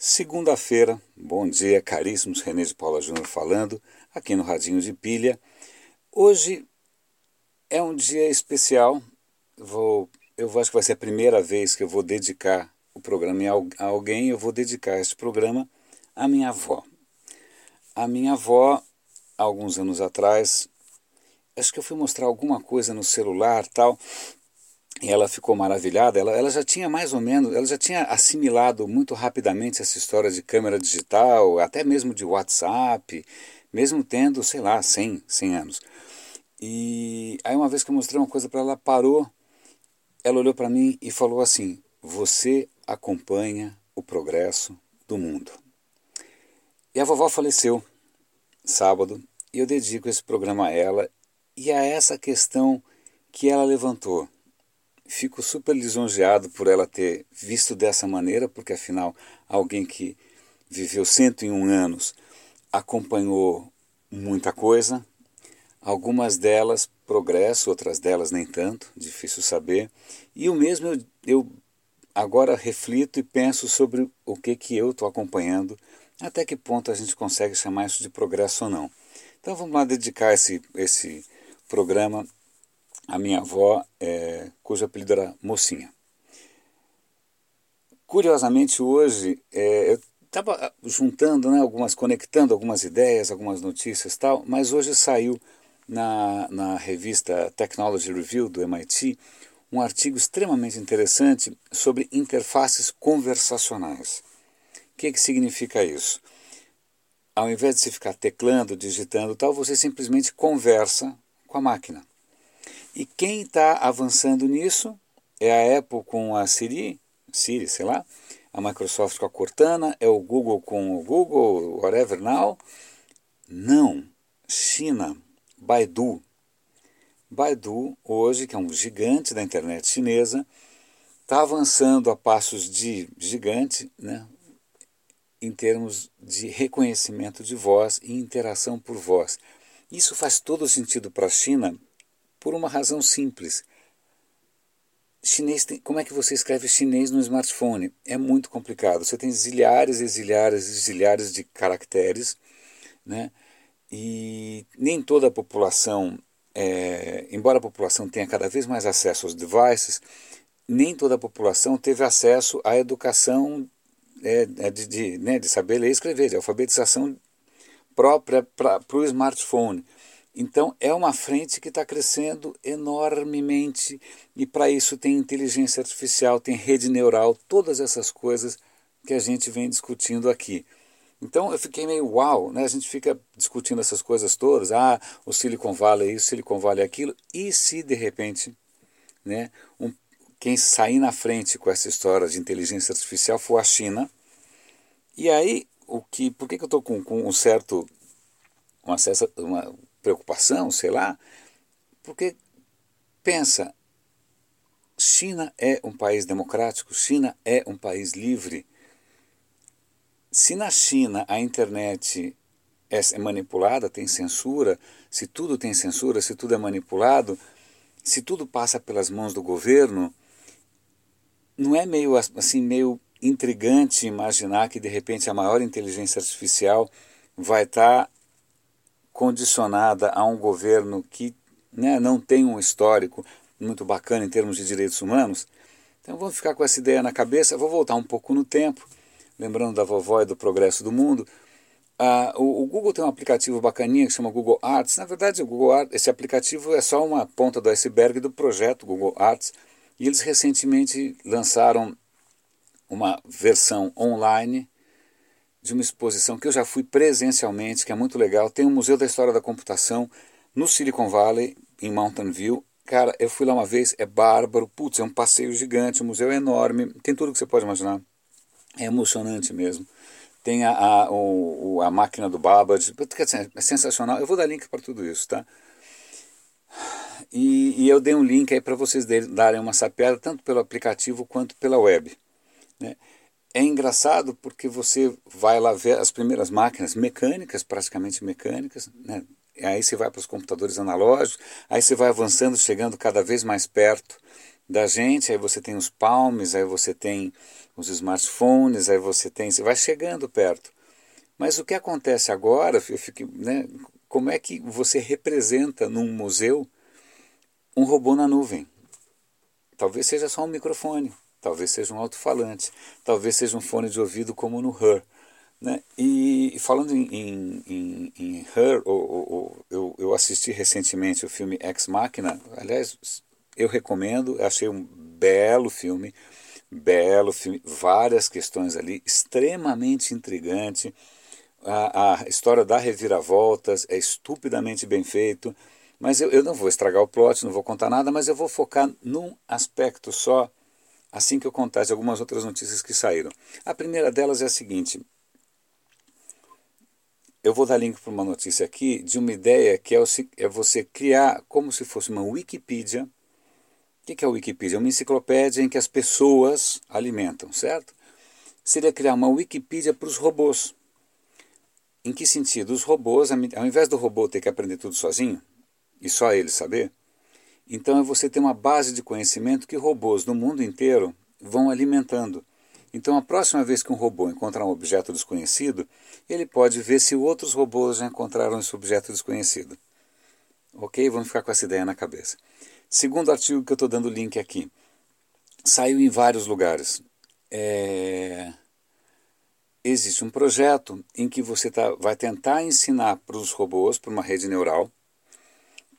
Segunda-feira, bom dia, caríssimos, René de Paula Júnior falando, aqui no Radinho de Pilha. Hoje é um dia especial, vou, eu acho que vai ser a primeira vez que eu vou dedicar o programa a alguém, eu vou dedicar este programa à minha avó. A minha avó, alguns anos atrás, acho que eu fui mostrar alguma coisa no celular tal, ela ficou maravilhada. Ela, ela já tinha mais ou menos, ela já tinha assimilado muito rapidamente essa história de câmera digital, até mesmo de WhatsApp, mesmo tendo, sei lá, 100, 100 anos. E aí uma vez que eu mostrei uma coisa para ela, parou, ela olhou para mim e falou assim: "Você acompanha o progresso do mundo". E a vovó faleceu sábado, e eu dedico esse programa a ela e a essa questão que ela levantou fico super lisonjeado por ela ter visto dessa maneira, porque afinal, alguém que viveu 101 anos acompanhou muita coisa, algumas delas progresso, outras delas nem tanto, difícil saber. E o mesmo eu, eu agora reflito e penso sobre o que, que eu estou acompanhando, até que ponto a gente consegue chamar isso de progresso ou não. Então vamos lá dedicar esse, esse programa a minha avó, é, cujo apelido era Mocinha. Curiosamente, hoje, é, eu estava juntando, né, algumas, conectando algumas ideias, algumas notícias tal, mas hoje saiu na, na revista Technology Review do MIT um artigo extremamente interessante sobre interfaces conversacionais. O que, que significa isso? Ao invés de você ficar teclando, digitando tal, você simplesmente conversa com a máquina. E quem está avançando nisso é a Apple com a Siri, Siri, sei lá, a Microsoft com a Cortana, é o Google com o Google, whatever now. Não, China, Baidu. Baidu, hoje, que é um gigante da internet chinesa, está avançando a passos de gigante, né, em termos de reconhecimento de voz e interação por voz. Isso faz todo sentido para a China, por uma razão simples. Chinês tem, como é que você escreve chinês no smartphone? É muito complicado. Você tem zilhares e zilhares e zilhares de caracteres, né? E nem toda a população, é, embora a população tenha cada vez mais acesso aos devices, nem toda a população teve acesso à educação é, é de, de, né, de saber ler e escrever, de alfabetização própria para o smartphone. Então, é uma frente que está crescendo enormemente e para isso tem inteligência artificial, tem rede neural, todas essas coisas que a gente vem discutindo aqui. Então eu fiquei meio uau, né? A gente fica discutindo essas coisas todas, ah, o Silicon Valley é isso, Silicon Valley é aquilo, e se de repente, né, um, quem sair na frente com essa história de inteligência artificial for a China, e aí o que, por que, que eu estou com, com um certo, uma, uma, preocupação, sei lá, porque pensa, China é um país democrático, China é um país livre. Se na China a internet é manipulada, tem censura, se tudo tem censura, se tudo é manipulado, se tudo passa pelas mãos do governo, não é meio assim meio intrigante imaginar que de repente a maior inteligência artificial vai estar tá condicionada a um governo que né, não tem um histórico muito bacana em termos de direitos humanos. Então vamos ficar com essa ideia na cabeça. Vou voltar um pouco no tempo, lembrando da vovó e do progresso do mundo. Ah, o, o, Google tem um aplicativo bacaninha que chama Google Arts. Na verdade, o Google Arts, esse aplicativo é só uma ponta do iceberg do projeto Google Arts. E eles recentemente lançaram uma versão online de uma exposição que eu já fui presencialmente, que é muito legal. Tem o Museu da História da Computação no Silicon Valley, em Mountain View. Cara, eu fui lá uma vez, é bárbaro, putz, é um passeio gigante, o museu é enorme, tem tudo que você pode imaginar. É emocionante mesmo. Tem a, a, o, a máquina do Babbage, é sensacional. Eu vou dar link para tudo isso, tá? E, e, eu dei um link aí para vocês darem uma sapeada, tanto pelo aplicativo quanto pela web. Né? É engraçado porque você vai lá ver as primeiras máquinas mecânicas, praticamente mecânicas, né? aí você vai para os computadores analógicos, aí você vai avançando, chegando cada vez mais perto da gente, aí você tem os palmes, aí você tem os smartphones, aí você tem, você vai chegando perto. Mas o que acontece agora, eu fico, né, como é que você representa num museu um robô na nuvem? Talvez seja só um microfone, talvez seja um alto-falante, talvez seja um fone de ouvido como no Her. Né? E falando em, em, em, em Her, ou, ou, eu, eu assisti recentemente o filme Ex Machina, aliás, eu recomendo, achei um belo filme, belo filme, várias questões ali, extremamente intrigante. A, a história da reviravoltas é estupidamente bem feito, mas eu, eu não vou estragar o plot, não vou contar nada, mas eu vou focar num aspecto só, assim que eu contar de algumas outras notícias que saíram. A primeira delas é a seguinte: eu vou dar link para uma notícia aqui de uma ideia que é, é você criar como se fosse uma Wikipedia o que é a Wikipedia? É uma enciclopédia em que as pessoas alimentam, certo? Seria criar uma Wikipedia para os robôs. Em que sentido? Os robôs, ao invés do robô ter que aprender tudo sozinho, e só ele saber, então é você ter uma base de conhecimento que robôs no mundo inteiro vão alimentando. Então, a próxima vez que um robô encontrar um objeto desconhecido, ele pode ver se outros robôs já encontraram esse objeto desconhecido. Ok? Vamos ficar com essa ideia na cabeça. Segundo artigo que eu estou dando link aqui, saiu em vários lugares. É... Existe um projeto em que você tá, vai tentar ensinar para os robôs, para uma rede neural,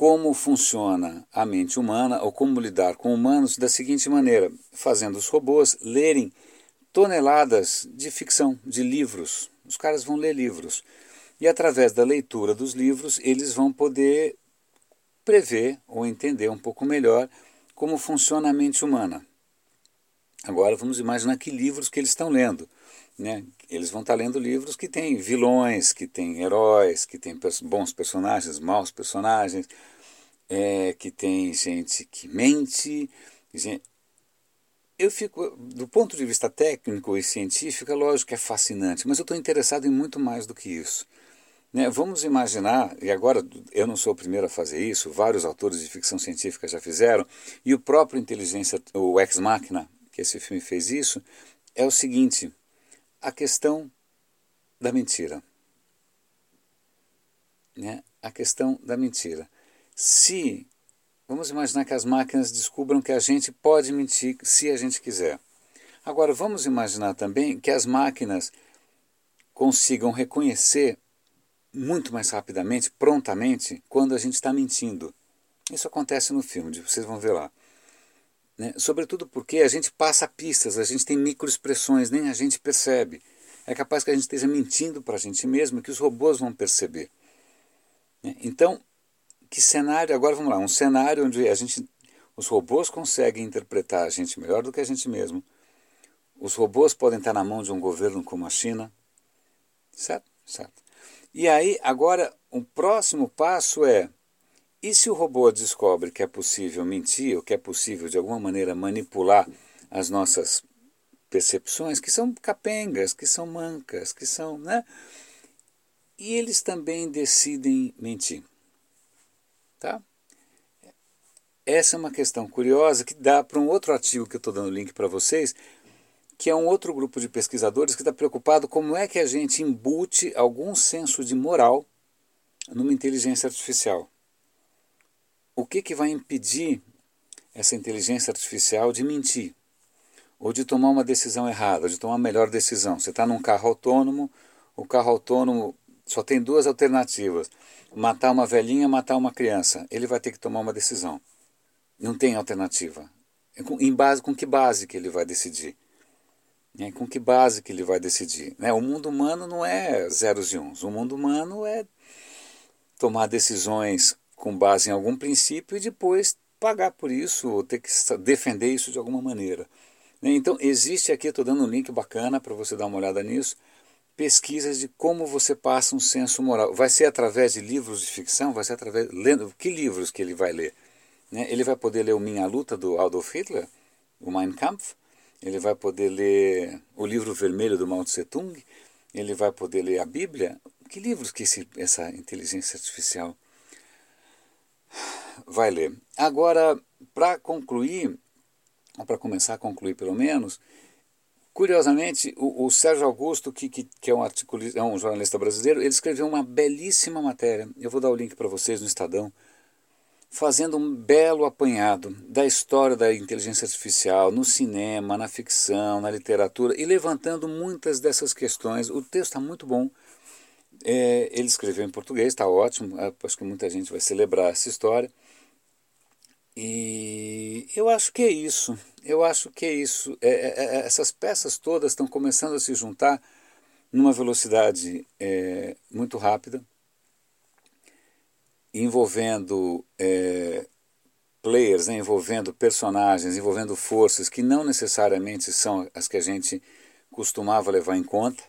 como funciona a mente humana ou como lidar com humanos da seguinte maneira: fazendo os robôs lerem toneladas de ficção, de livros. Os caras vão ler livros. E através da leitura dos livros, eles vão poder prever ou entender um pouco melhor como funciona a mente humana. Agora vamos imaginar que livros que eles estão lendo. Né? Eles vão estar lendo livros que têm vilões, que têm heróis, que têm bons personagens, maus personagens, é, que tem gente que mente. Gente... Eu fico, do ponto de vista técnico e científico, é lógico que é fascinante, mas eu estou interessado em muito mais do que isso. Né, vamos imaginar, e agora eu não sou o primeiro a fazer isso, vários autores de ficção científica já fizeram, e o próprio Inteligência, o Ex Machina, que esse filme fez isso, é o seguinte: a questão da mentira. Né? A questão da mentira. Se, vamos imaginar que as máquinas descubram que a gente pode mentir se a gente quiser. Agora, vamos imaginar também que as máquinas consigam reconhecer muito mais rapidamente, prontamente, quando a gente está mentindo. Isso acontece no filme, vocês vão ver lá. Né? Sobretudo porque a gente passa pistas, a gente tem microexpressões, nem a gente percebe. É capaz que a gente esteja mentindo para a gente mesmo que os robôs vão perceber. Né? Então, que cenário? Agora vamos lá, um cenário onde a gente, os robôs conseguem interpretar a gente melhor do que a gente mesmo. Os robôs podem estar na mão de um governo como a China, certo? Certo. E aí, agora, o próximo passo é: e se o robô descobre que é possível mentir, ou que é possível de alguma maneira manipular as nossas percepções, que são capengas, que são mancas, que são. Né? E eles também decidem mentir. Tá? Essa é uma questão curiosa que dá para um outro artigo que eu estou dando link para vocês, que é um outro grupo de pesquisadores que está preocupado como é que a gente embute algum senso de moral numa inteligência artificial. O que, que vai impedir essa inteligência artificial de mentir? Ou de tomar uma decisão errada, de tomar a melhor decisão. Você está num carro autônomo, o carro autônomo só tem duas alternativas: matar uma velhinha, matar uma criança. Ele vai ter que tomar uma decisão. Não tem alternativa. Em base com que base que ele vai decidir? Né? Com que base que ele vai decidir? Né? O mundo humano não é zeros e uns. O mundo humano é tomar decisões com base em algum princípio e depois pagar por isso, ou ter que defender isso de alguma maneira. Né? Então, existe aqui, estou dando um link bacana para você dar uma olhada nisso, pesquisas de como você passa um senso moral. Vai ser através de livros de ficção? Vai ser através... Lendo, que livros que ele vai ler? Né? Ele vai poder ler o Minha Luta, do Adolf Hitler? O Mein Kampf? ele vai poder ler o livro vermelho do Mao Tse Tung, ele vai poder ler a Bíblia. Que livros que esse, essa inteligência artificial vai ler? Agora, para concluir, ou para começar a concluir pelo menos, Curiosamente, o, o Sérgio Augusto, que, que, que é, um é um jornalista brasileiro, ele escreveu uma belíssima matéria, eu vou dar o link para vocês no Estadão, fazendo um belo apanhado da história da inteligência artificial no cinema, na ficção, na literatura e levantando muitas dessas questões. O texto está muito bom. É, ele escreveu em português, está ótimo. É, acho que muita gente vai celebrar essa história. E eu acho que é isso. Eu acho que é isso. É, é, é essas peças todas estão começando a se juntar numa velocidade é, muito rápida envolvendo é, players, né, envolvendo personagens, envolvendo forças que não necessariamente são as que a gente costumava levar em conta.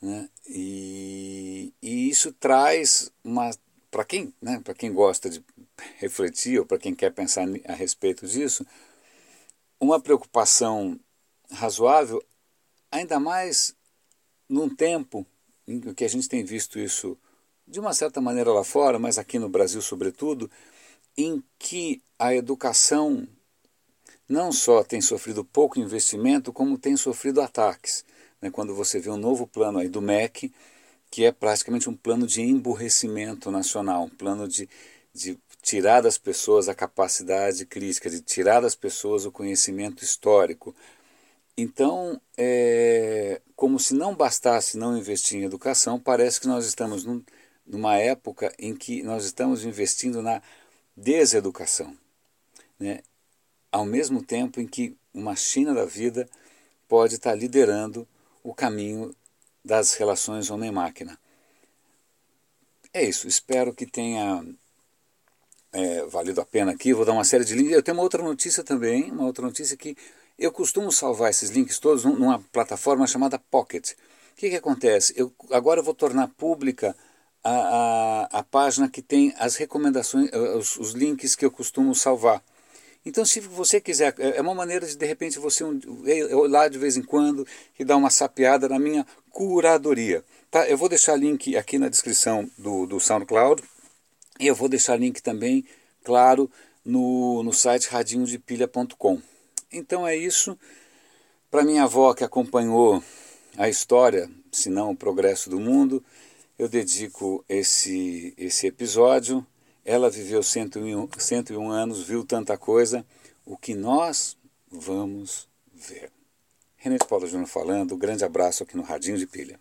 Né? E, e isso traz uma. Para quem, né, quem gosta de refletir ou para quem quer pensar a respeito disso, uma preocupação razoável, ainda mais num tempo em que a gente tem visto isso de uma certa maneira lá fora, mas aqui no Brasil sobretudo, em que a educação não só tem sofrido pouco investimento, como tem sofrido ataques. Né? Quando você vê um novo plano aí do MEC, que é praticamente um plano de emburrecimento nacional, um plano de, de tirar das pessoas a capacidade crítica, de tirar das pessoas o conhecimento histórico. Então, é, como se não bastasse não investir em educação, parece que nós estamos num, numa época em que nós estamos investindo na deseducação, né? ao mesmo tempo em que uma China da vida pode estar liderando o caminho das relações homem-máquina. É isso, espero que tenha é, valido a pena aqui. Vou dar uma série de links. Eu tenho uma outra notícia também, uma outra notícia que eu costumo salvar esses links todos numa plataforma chamada Pocket. O que, que acontece? Eu, agora eu vou tornar pública a, a, a página que tem as recomendações, eh, os, os, links que eu costumo salvar. Então, se você quiser, é, é uma maneira de, de repente, você lá de vez em quando e dar uma sapeada na minha curadoria. Tá? Eu vou deixar link aqui na descrição do, do SoundCloud e eu vou deixar link também, claro, no, no site radinhodepilha.com. Então é isso. Para minha avó que acompanhou a história, se não o progresso do mundo, eu dedico esse, esse episódio. Ela viveu 101, 101 anos, viu tanta coisa. O que nós vamos ver? René Paulo Júnior falando. Grande abraço aqui no Radinho de Pilha.